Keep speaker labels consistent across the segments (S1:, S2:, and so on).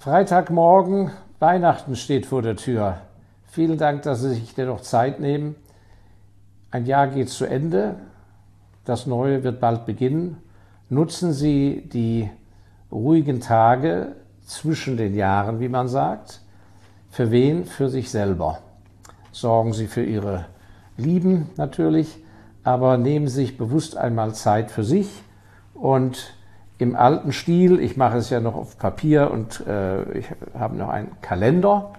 S1: Freitagmorgen, Weihnachten steht vor der Tür. Vielen Dank, dass Sie sich dennoch Zeit nehmen. Ein Jahr geht zu Ende, das neue wird bald beginnen. Nutzen Sie die ruhigen Tage zwischen den Jahren, wie man sagt. Für wen? Für sich selber. Sorgen Sie für Ihre Lieben natürlich, aber nehmen Sie sich bewusst einmal Zeit für sich und im alten Stil. Ich mache es ja noch auf Papier und äh, ich habe noch einen Kalender.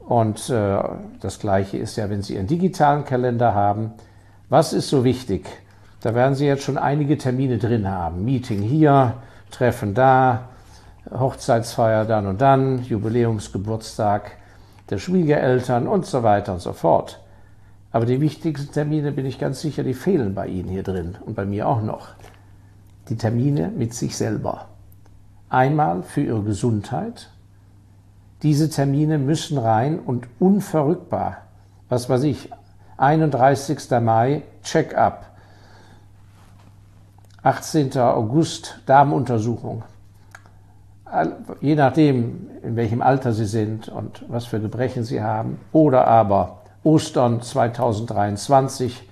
S1: Und äh, das gleiche ist ja, wenn Sie einen digitalen Kalender haben. Was ist so wichtig? Da werden Sie jetzt schon einige Termine drin haben. Meeting hier, Treffen da, Hochzeitsfeier dann und dann, Jubiläumsgeburtstag der Schwiegereltern und so weiter und so fort. Aber die wichtigsten Termine bin ich ganz sicher, die fehlen bei Ihnen hier drin und bei mir auch noch die Termine mit sich selber. Einmal für ihre Gesundheit. Diese Termine müssen rein und unverrückbar. Was weiß ich, 31. Mai, Check-up. 18. August, Darmuntersuchung. Je nachdem, in welchem Alter Sie sind und was für Gebrechen Sie haben. Oder aber Ostern 2023,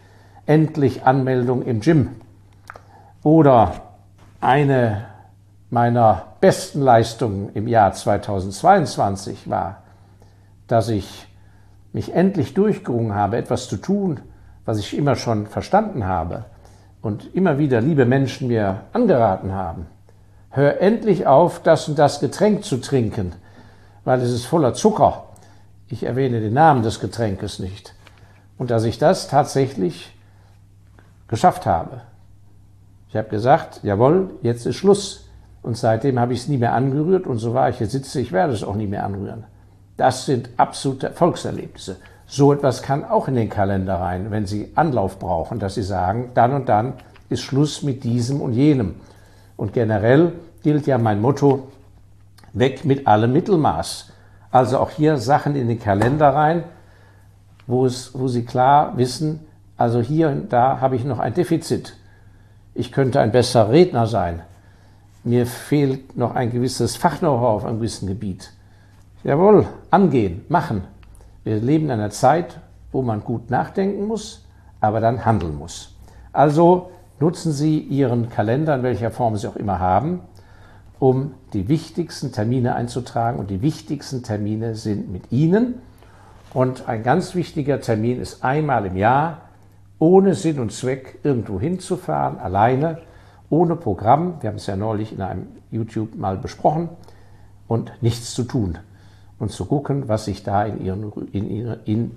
S1: endlich Anmeldung im Gym. Oder eine meiner besten Leistungen im Jahr 2022 war, dass ich mich endlich durchgerungen habe, etwas zu tun, was ich immer schon verstanden habe und immer wieder liebe Menschen mir angeraten haben. Hör endlich auf, das und das Getränk zu trinken, weil es ist voller Zucker. Ich erwähne den Namen des Getränkes nicht. Und dass ich das tatsächlich geschafft habe. Ich habe gesagt, jawohl, jetzt ist Schluss. Und seitdem habe ich es nie mehr angerührt und so war ich hier sitze, ich werde es auch nie mehr anrühren. Das sind absolute Erfolgserlebnisse. So etwas kann auch in den Kalender rein, wenn Sie Anlauf brauchen, dass Sie sagen, dann und dann ist Schluss mit diesem und jenem. Und generell gilt ja mein Motto, weg mit allem Mittelmaß. Also auch hier Sachen in den Kalender rein, wo, es, wo Sie klar wissen, also hier und da habe ich noch ein Defizit ich könnte ein besserer Redner sein. Mir fehlt noch ein gewisses Fachknow-how auf einem gewissen Gebiet. Jawohl, angehen, machen. Wir leben in einer Zeit, wo man gut nachdenken muss, aber dann handeln muss. Also nutzen Sie Ihren Kalender, in welcher Form Sie auch immer haben, um die wichtigsten Termine einzutragen. Und die wichtigsten Termine sind mit Ihnen. Und ein ganz wichtiger Termin ist einmal im Jahr ohne Sinn und Zweck irgendwo hinzufahren, alleine, ohne Programm. Wir haben es ja neulich in einem YouTube mal besprochen und nichts zu tun und zu gucken, was sich da in, ihren, in, in,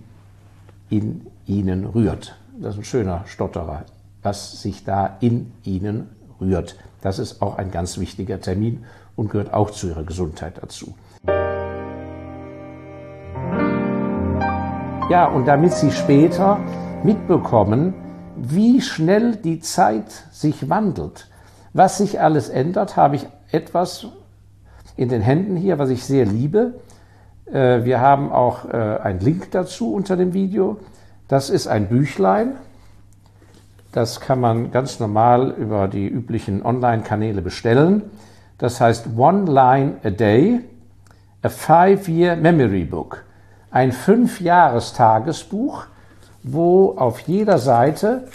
S1: in ihnen rührt. Das ist ein schöner Stotterer, was sich da in ihnen rührt. Das ist auch ein ganz wichtiger Termin und gehört auch zu ihrer Gesundheit dazu. Ja, und damit Sie später mitbekommen, wie schnell die Zeit sich wandelt. Was sich alles ändert, habe ich etwas in den Händen hier, was ich sehr liebe. Äh, wir haben auch äh, einen Link dazu unter dem Video. Das ist ein Büchlein. Das kann man ganz normal über die üblichen Online-Kanäle bestellen. Das heißt One Line a Day, a Five-Year Memory Book. Ein Fünf-Jahres-Tagesbuch wo auf jeder Seite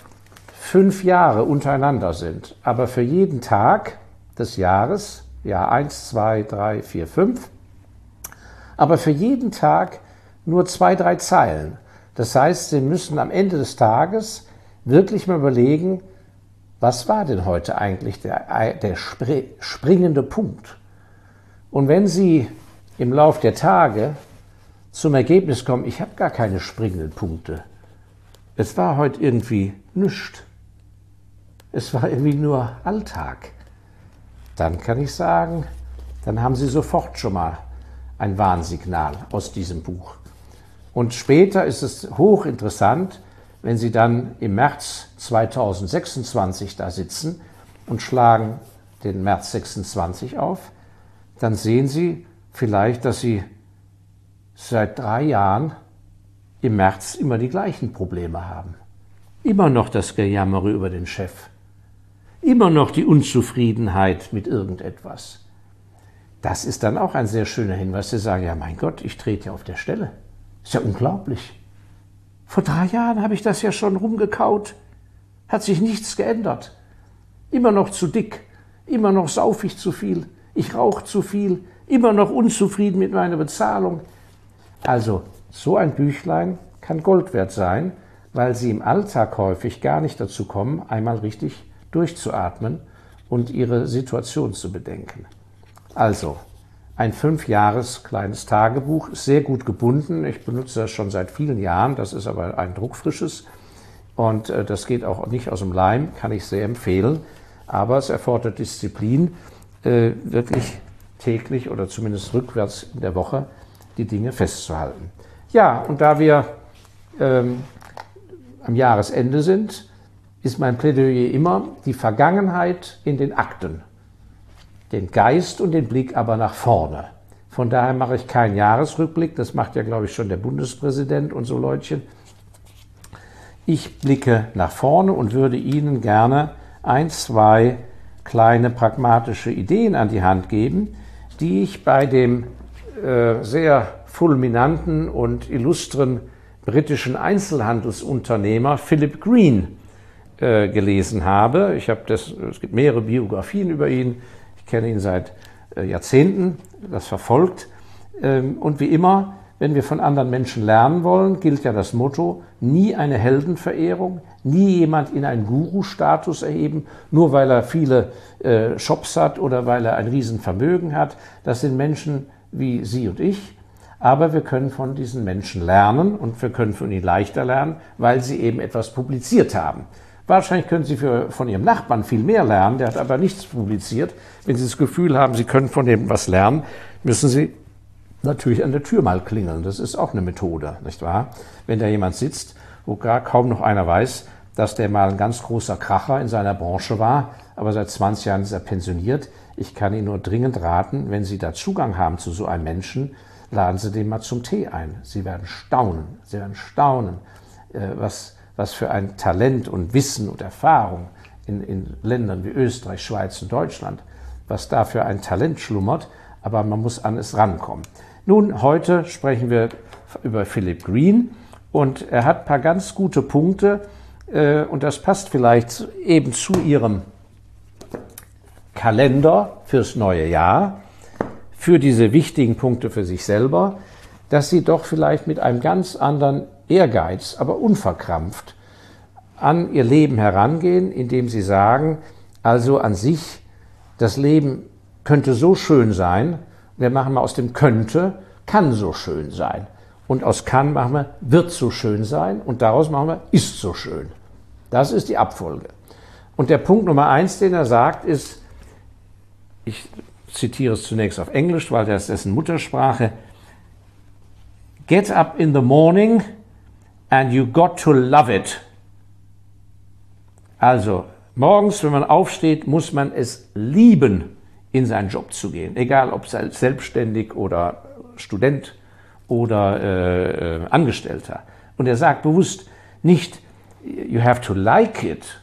S1: fünf Jahre untereinander sind. Aber für jeden Tag des Jahres, Jahr 1, 2, 3, 4, 5, aber für jeden Tag nur zwei, drei Zeilen. Das heißt, Sie müssen am Ende des Tages wirklich mal überlegen, was war denn heute eigentlich der, der springende Punkt? Und wenn Sie im Lauf der Tage zum Ergebnis kommen, ich habe gar keine springenden Punkte, es war heute irgendwie nichts. Es war irgendwie nur Alltag. Dann kann ich sagen, dann haben Sie sofort schon mal ein Warnsignal aus diesem Buch. Und später ist es hochinteressant, wenn Sie dann im März 2026 da sitzen und schlagen den März 26 auf, dann sehen Sie vielleicht, dass Sie seit drei Jahren im März immer die gleichen Probleme haben. Immer noch das Gejammere über den Chef. Immer noch die Unzufriedenheit mit irgendetwas. das ist dann auch ein sehr schöner Hinweis, zu sagen, ja mein Gott, ich trete ja auf der Stelle. Ist ja unglaublich. Vor drei Jahren habe ich das ja schon rumgekaut. Hat sich nichts geändert. Immer noch zu dick, immer noch sauf ich zu viel, ich rauche zu viel, immer noch unzufrieden mit meiner Bezahlung. Also, so ein Büchlein kann Gold wert sein, weil sie im Alltag häufig gar nicht dazu kommen, einmal richtig durchzuatmen und ihre Situation zu bedenken. Also, ein fünf Jahres kleines Tagebuch, sehr gut gebunden. Ich benutze das schon seit vielen Jahren, das ist aber ein druckfrisches und äh, das geht auch nicht aus dem Leim, kann ich sehr empfehlen. Aber es erfordert Disziplin, äh, wirklich täglich oder zumindest rückwärts in der Woche die Dinge festzuhalten. Ja, und da wir ähm, am Jahresende sind, ist mein Plädoyer immer die Vergangenheit in den Akten, den Geist und den Blick aber nach vorne. Von daher mache ich keinen Jahresrückblick, das macht ja, glaube ich, schon der Bundespräsident und so Leutchen. Ich blicke nach vorne und würde Ihnen gerne ein, zwei kleine pragmatische Ideen an die Hand geben, die ich bei dem äh, sehr fulminanten und illustren britischen Einzelhandelsunternehmer Philip Green äh, gelesen habe. Ich habe das, es gibt mehrere Biografien über ihn. Ich kenne ihn seit äh, Jahrzehnten, das verfolgt. Ähm, und wie immer, wenn wir von anderen Menschen lernen wollen, gilt ja das Motto, nie eine Heldenverehrung, nie jemand in einen Guru-Status erheben, nur weil er viele äh, Shops hat oder weil er ein Riesenvermögen hat. Das sind Menschen wie Sie und ich. Aber wir können von diesen Menschen lernen und wir können von ihnen leichter lernen, weil sie eben etwas publiziert haben. Wahrscheinlich können Sie für, von Ihrem Nachbarn viel mehr lernen, der hat aber nichts publiziert. Wenn Sie das Gefühl haben, Sie können von dem was lernen, müssen Sie natürlich an der Tür mal klingeln. Das ist auch eine Methode, nicht wahr? Wenn da jemand sitzt, wo gar kaum noch einer weiß, dass der mal ein ganz großer Kracher in seiner Branche war, aber seit 20 Jahren ist er pensioniert. Ich kann Ihnen nur dringend raten, wenn Sie da Zugang haben zu so einem Menschen, laden Sie den mal zum Tee ein. Sie werden staunen, Sie werden staunen, äh, was, was für ein Talent und Wissen und Erfahrung in, in Ländern wie Österreich, Schweiz und Deutschland, was da für ein Talent schlummert, aber man muss an es rankommen. Nun, heute sprechen wir über Philip Green und er hat ein paar ganz gute Punkte äh, und das passt vielleicht eben zu Ihrem Kalender fürs neue Jahr für diese wichtigen Punkte für sich selber, dass sie doch vielleicht mit einem ganz anderen Ehrgeiz, aber unverkrampft an ihr Leben herangehen, indem sie sagen, also an sich, das Leben könnte so schön sein, wir machen mal aus dem könnte, kann so schön sein. Und aus kann machen wir, wird so schön sein und daraus machen wir, ist so schön. Das ist die Abfolge. Und der Punkt Nummer eins, den er sagt, ist, ich zitiere es zunächst auf Englisch, weil das ist dessen Muttersprache. Get up in the morning and you got to love it. Also, morgens, wenn man aufsteht, muss man es lieben, in seinen Job zu gehen. Egal, ob selbstständig oder Student oder äh, äh, Angestellter. Und er sagt bewusst nicht, you have to like it,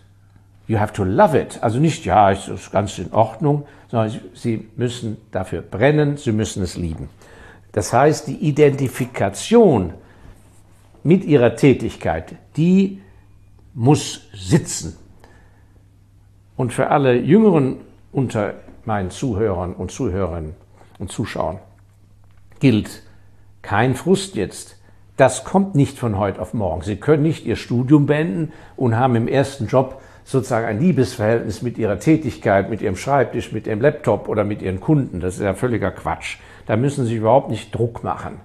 S1: you have to love it. Also nicht, ja, ist ganz in Ordnung, sondern sie müssen dafür brennen, sie müssen es lieben. Das heißt, die Identifikation mit ihrer Tätigkeit, die muss sitzen. Und für alle Jüngeren unter meinen Zuhörern und Zuhörern und Zuschauern gilt kein Frust jetzt. Das kommt nicht von heute auf morgen. Sie können nicht Ihr Studium beenden und haben im ersten Job sozusagen ein Liebesverhältnis mit ihrer Tätigkeit, mit ihrem Schreibtisch, mit ihrem Laptop oder mit ihren Kunden. Das ist ja völliger Quatsch. Da müssen sie überhaupt nicht Druck machen.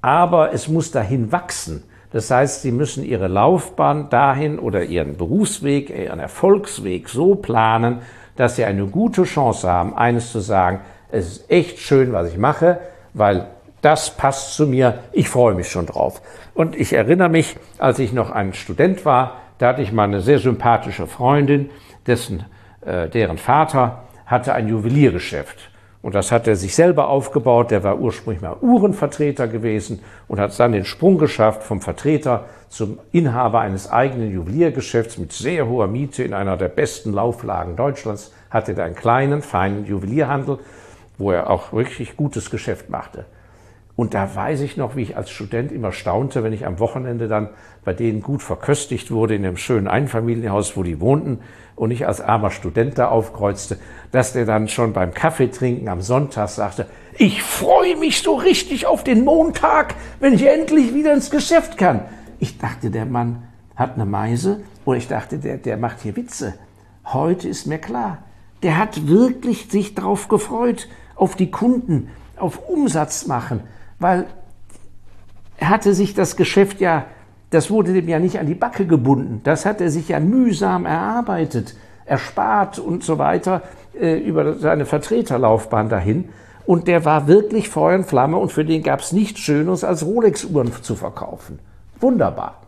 S1: Aber es muss dahin wachsen. Das heißt, sie müssen ihre Laufbahn dahin oder ihren Berufsweg, ihren Erfolgsweg so planen, dass sie eine gute Chance haben, eines zu sagen, es ist echt schön, was ich mache, weil das passt zu mir, ich freue mich schon drauf. Und ich erinnere mich, als ich noch ein Student war, da hatte ich mal eine sehr sympathische Freundin, dessen, äh, deren Vater hatte ein Juweliergeschäft. Und das hat er sich selber aufgebaut. Der war ursprünglich mal Uhrenvertreter gewesen und hat dann den Sprung geschafft vom Vertreter zum Inhaber eines eigenen Juweliergeschäfts mit sehr hoher Miete in einer der besten Lauflagen Deutschlands. Hatte er einen kleinen, feinen Juwelierhandel wo er auch wirklich gutes Geschäft machte. Und da weiß ich noch, wie ich als Student immer staunte, wenn ich am Wochenende dann bei denen gut verköstigt wurde in dem schönen Einfamilienhaus, wo die wohnten und ich als armer Student da aufkreuzte, dass der dann schon beim Kaffeetrinken am Sonntag sagte, ich freue mich so richtig auf den Montag, wenn ich endlich wieder ins Geschäft kann. Ich dachte, der Mann hat eine Meise oder ich dachte, der, der macht hier Witze. Heute ist mir klar, der hat wirklich sich darauf gefreut, auf die Kunden, auf Umsatz machen weil er hatte sich das Geschäft ja, das wurde dem ja nicht an die Backe gebunden. Das hat er sich ja mühsam erarbeitet, erspart und so weiter äh, über seine Vertreterlaufbahn dahin. Und der war wirklich Feuer und Flamme und für den gab es nichts Schöneres, als Rolex-Uhren zu verkaufen. Wunderbar.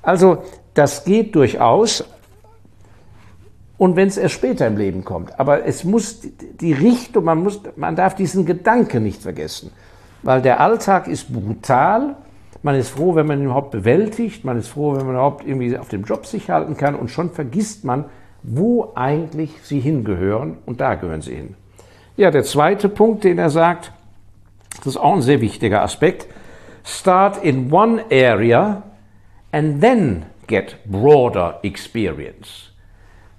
S1: Also das geht durchaus. Und wenn es erst später im Leben kommt. Aber es muss die Richtung, man, muss, man darf diesen Gedanke nicht vergessen weil der Alltag ist brutal. Man ist froh, wenn man ihn überhaupt bewältigt. Man ist froh, wenn man überhaupt irgendwie auf dem Job sich halten kann. Und schon vergisst man, wo eigentlich sie hingehören. Und da gehören sie hin. Ja, der zweite Punkt, den er sagt, das ist auch ein sehr wichtiger Aspekt. Start in one area and then get broader experience.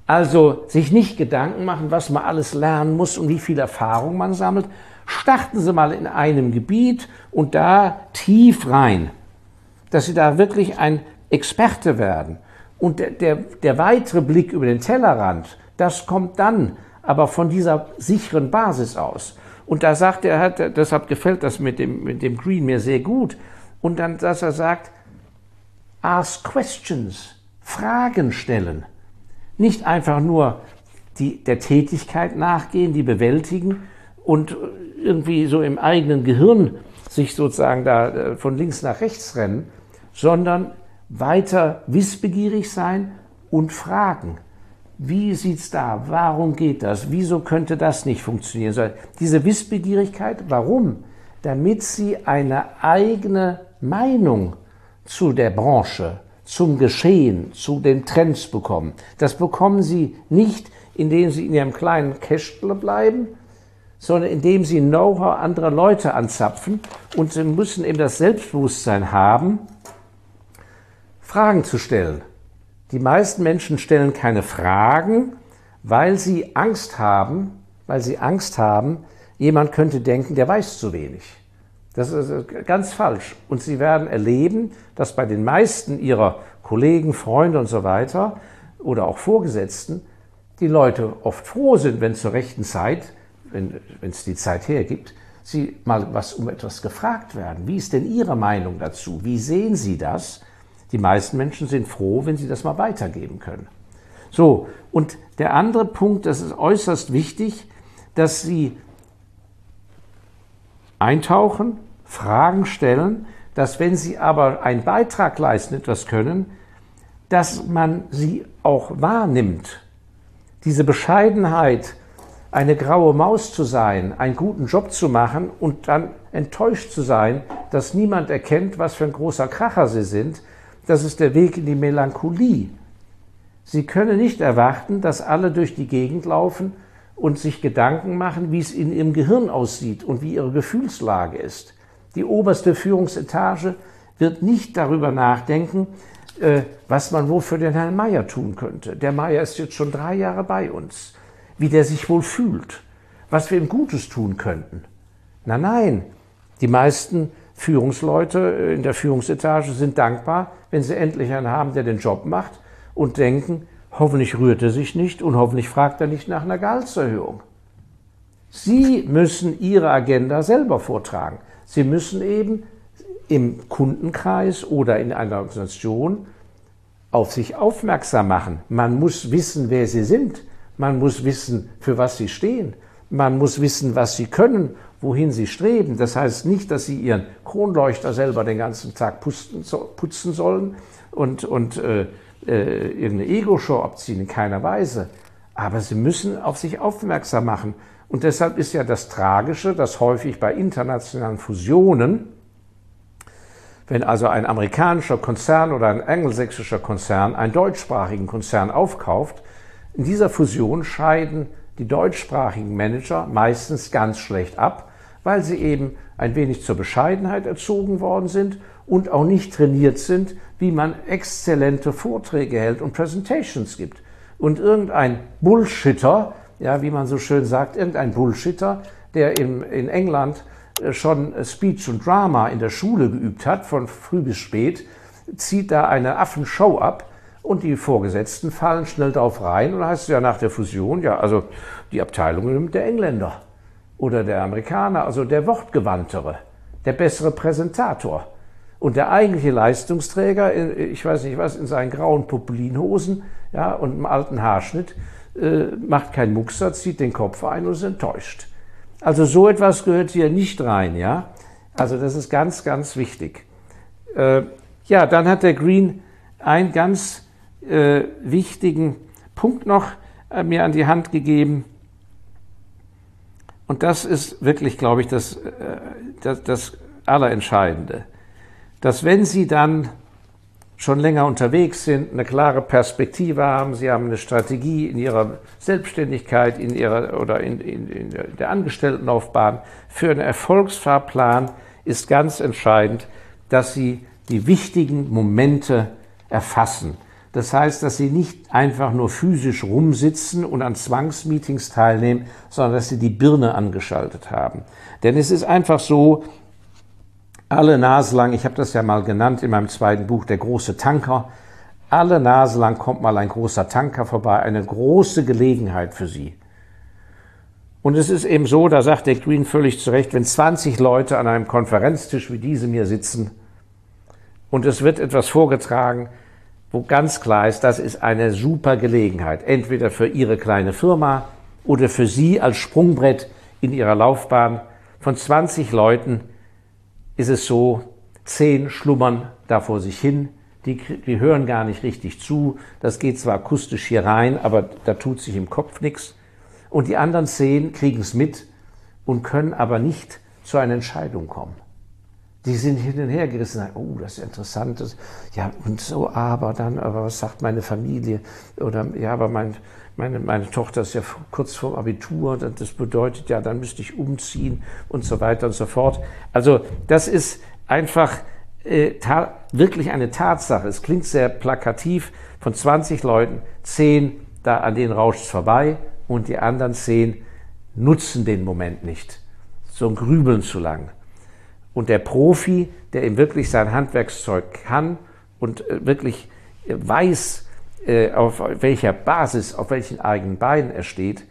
S1: Also sich nicht Gedanken machen, was man alles lernen muss und wie viel Erfahrung man sammelt, starten Sie mal in einem Gebiet und da tief rein, dass Sie da wirklich ein Experte werden. Und der, der, der weitere Blick über den Tellerrand, das kommt dann, aber von dieser sicheren Basis aus. Und da sagt er, hat, deshalb gefällt das mit dem, mit dem Green mir sehr gut. Und dann, dass er sagt, ask questions, Fragen stellen. Nicht einfach nur die, der Tätigkeit nachgehen, die bewältigen und irgendwie so im eigenen Gehirn sich sozusagen da äh, von links nach rechts rennen, sondern weiter wissbegierig sein und fragen. Wie sieht's da? Warum geht das? Wieso könnte das nicht funktionieren? Diese Wissbegierigkeit, warum? Damit Sie eine eigene Meinung zu der Branche, zum Geschehen, zu den Trends bekommen. Das bekommen Sie nicht, indem Sie in Ihrem kleinen Kästle bleiben, sondern indem sie Know-how anderer Leute anzapfen und sie müssen eben das Selbstbewusstsein haben, Fragen zu stellen. Die meisten Menschen stellen keine Fragen, weil sie Angst haben, weil sie Angst haben, jemand könnte denken, der weiß zu wenig. Das ist ganz falsch. Und sie werden erleben, dass bei den meisten ihrer Kollegen, Freunde und so weiter oder auch Vorgesetzten die Leute oft froh sind, wenn zur rechten Zeit wenn es die Zeit hergibt, Sie mal was um etwas gefragt werden. Wie ist denn Ihre Meinung dazu? Wie sehen Sie das? Die meisten Menschen sind froh, wenn sie das mal weitergeben können. So, und der andere Punkt, das ist äußerst wichtig, dass Sie eintauchen, Fragen stellen, dass wenn Sie aber einen Beitrag leisten, etwas können, dass man sie auch wahrnimmt. Diese Bescheidenheit, eine graue Maus zu sein, einen guten Job zu machen und dann enttäuscht zu sein, dass niemand erkennt, was für ein großer Kracher sie sind, das ist der Weg in die Melancholie. Sie können nicht erwarten, dass alle durch die Gegend laufen und sich Gedanken machen, wie es in ihrem Gehirn aussieht und wie ihre Gefühlslage ist. Die oberste Führungsetage wird nicht darüber nachdenken, äh, was man wohl für den Herrn Meier tun könnte. Der Meier ist jetzt schon drei Jahre bei uns wie der sich wohl fühlt, was wir ihm Gutes tun könnten. Na nein, die meisten Führungsleute in der Führungsetage sind dankbar, wenn sie endlich einen haben, der den Job macht und denken, hoffentlich rührt er sich nicht und hoffentlich fragt er nicht nach einer Gehaltserhöhung. Sie müssen Ihre Agenda selber vortragen. Sie müssen eben im Kundenkreis oder in einer Organisation auf sich aufmerksam machen. Man muss wissen, wer Sie sind. Man muss wissen, für was sie stehen. Man muss wissen, was sie können, wohin sie streben. Das heißt nicht, dass sie ihren Kronleuchter selber den ganzen Tag putzen, putzen sollen und, und äh, äh, irgendeine Ego-Show abziehen, in keiner Weise. Aber sie müssen auf sich aufmerksam machen. Und deshalb ist ja das Tragische, dass häufig bei internationalen Fusionen, wenn also ein amerikanischer Konzern oder ein angelsächsischer Konzern einen deutschsprachigen Konzern aufkauft, in dieser Fusion scheiden die deutschsprachigen Manager meistens ganz schlecht ab, weil sie eben ein wenig zur Bescheidenheit erzogen worden sind und auch nicht trainiert sind, wie man exzellente Vorträge hält und Presentations gibt. Und irgendein Bullshitter, ja, wie man so schön sagt, irgendein Bullshitter, der im, in England äh, schon Speech und Drama in der Schule geübt hat, von früh bis spät, zieht da eine Affenshow ab und die Vorgesetzten fallen schnell darauf rein und dann heißt es ja nach der Fusion, ja, also die Abteilung nimmt der Engländer oder der Amerikaner, also der Wortgewandtere, der bessere Präsentator. Und der eigentliche Leistungsträger, ich weiß nicht was, in seinen grauen Popelinhosen ja, und einem alten Haarschnitt, äh, macht keinen Muckser, zieht den Kopf ein und ist enttäuscht. Also so etwas gehört hier nicht rein, ja. Also das ist ganz, ganz wichtig. Äh, ja, dann hat der Green einen ganz äh, wichtigen Punkt noch äh, mir an die Hand gegeben. Und das ist wirklich, glaube ich, das, äh, das, das Allerentscheidende. Dass wenn Sie dann schon länger unterwegs sind, eine klare Perspektive haben, Sie haben eine Strategie in Ihrer Selbstständigkeit, in Ihrer oder in, in, in der Angestelltenlaufbahn für einen Erfolgsfahrplan, ist ganz entscheidend, dass Sie die wichtigen Momente erfassen. Das heißt, dass sie nicht einfach nur physisch rumsitzen und an Zwangsmeetings teilnehmen, sondern dass sie die Birne angeschaltet haben. Denn es ist einfach so, alle Nase lang, ich habe das ja mal genannt in meinem zweiten Buch, der große Tanker, alle Nase lang kommt mal ein großer Tanker vorbei, eine große Gelegenheit für sie. Und es ist eben so, da sagt der Green völlig zu Recht, wenn 20 Leute an einem Konferenztisch wie diesem hier sitzen, und es wird etwas vorgetragen, wo ganz klar ist, das ist eine super Gelegenheit, entweder für Ihre kleine Firma oder für Sie als Sprungbrett in Ihrer Laufbahn. Von 20 Leuten ist es so, 10 schlummern da vor sich hin, die, die hören gar nicht richtig zu, das geht zwar akustisch hier rein, aber da tut sich im Kopf nichts. Und die anderen 10 kriegen es mit und können aber nicht zu einer Entscheidung kommen die sind hin und her gerissen. Oh, das ist interessant. Ja, und so, aber dann, aber was sagt meine Familie? Oder, ja, aber mein, meine, meine Tochter ist ja kurz vorm Abitur, das bedeutet ja, dann müsste ich umziehen und so weiter und so fort. Also, das ist einfach äh, wirklich eine Tatsache. Es klingt sehr plakativ. Von 20 Leuten, 10, da an denen rauscht es vorbei und die anderen 10 nutzen den Moment nicht. So ein Grübeln zu lang. Und der Profi, der ihm wirklich sein Handwerkszeug kann und äh, wirklich äh, weiß, äh, auf welcher Basis, auf welchen eigenen Beinen er steht,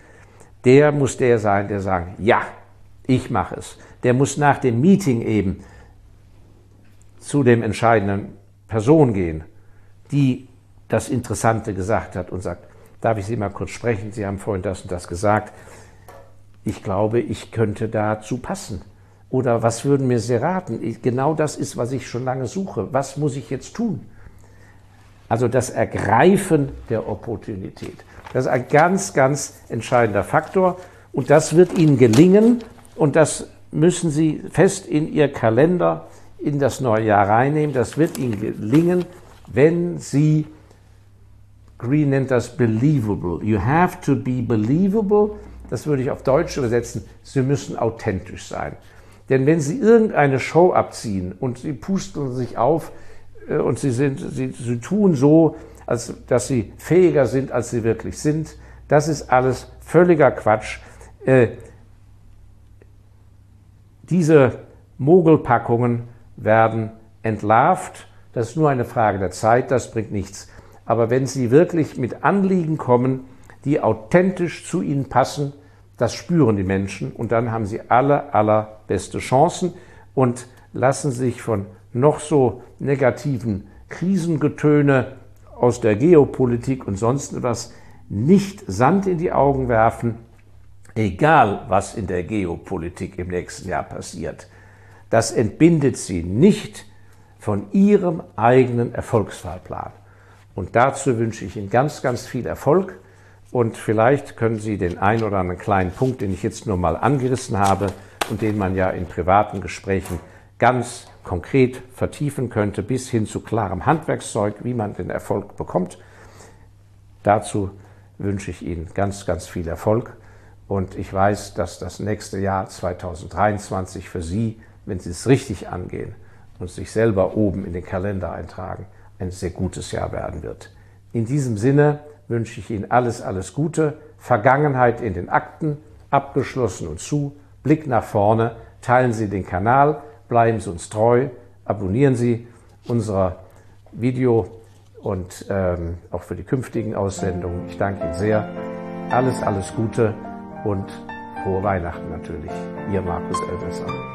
S1: der muss der sein, der sagt, ja, ich mache es. Der muss nach dem Meeting eben zu dem entscheidenden Person gehen, die das Interessante gesagt hat und sagt, darf ich Sie mal kurz sprechen? Sie haben vorhin das und das gesagt. Ich glaube, ich könnte dazu passen. Oder was würden mir Sie raten? Genau das ist, was ich schon lange suche. Was muss ich jetzt tun? Also das Ergreifen der Opportunität. Das ist ein ganz, ganz entscheidender Faktor. Und das wird Ihnen gelingen. Und das müssen Sie fest in Ihr Kalender in das neue Jahr reinnehmen. Das wird Ihnen gelingen, wenn Sie, Green nennt das believable. You have to be believable. Das würde ich auf Deutsch übersetzen. Sie müssen authentisch sein. Denn wenn Sie irgendeine Show abziehen und Sie pusten sich auf äh, und Sie, sind, Sie, Sie tun so, als dass Sie fähiger sind, als Sie wirklich sind, das ist alles völliger Quatsch. Äh, diese Mogelpackungen werden entlarvt. Das ist nur eine Frage der Zeit, das bringt nichts. Aber wenn Sie wirklich mit Anliegen kommen, die authentisch zu Ihnen passen, das spüren die Menschen und dann haben sie aller, allerbeste Chancen und lassen sich von noch so negativen Krisengetöne aus der Geopolitik und sonst etwas nicht Sand in die Augen werfen, egal was in der Geopolitik im nächsten Jahr passiert. Das entbindet sie nicht von ihrem eigenen Erfolgsfahrplan. Und dazu wünsche ich Ihnen ganz, ganz viel Erfolg. Und vielleicht können Sie den einen oder anderen kleinen Punkt, den ich jetzt nur mal angerissen habe und den man ja in privaten Gesprächen ganz konkret vertiefen könnte, bis hin zu klarem Handwerkszeug, wie man den Erfolg bekommt. Dazu wünsche ich Ihnen ganz, ganz viel Erfolg Und ich weiß, dass das nächste Jahr 2023 für Sie, wenn Sie es richtig angehen und sich selber oben in den Kalender eintragen, ein sehr gutes Jahr werden wird. In diesem Sinne wünsche ich Ihnen alles, alles Gute, Vergangenheit in den Akten, abgeschlossen und zu, Blick nach vorne, teilen Sie den Kanal, bleiben Sie uns treu, abonnieren Sie unser Video und ähm, auch für die künftigen Aussendungen. Ich danke Ihnen sehr. Alles, alles Gute und frohe Weihnachten natürlich. Ihr Markus Elsässer.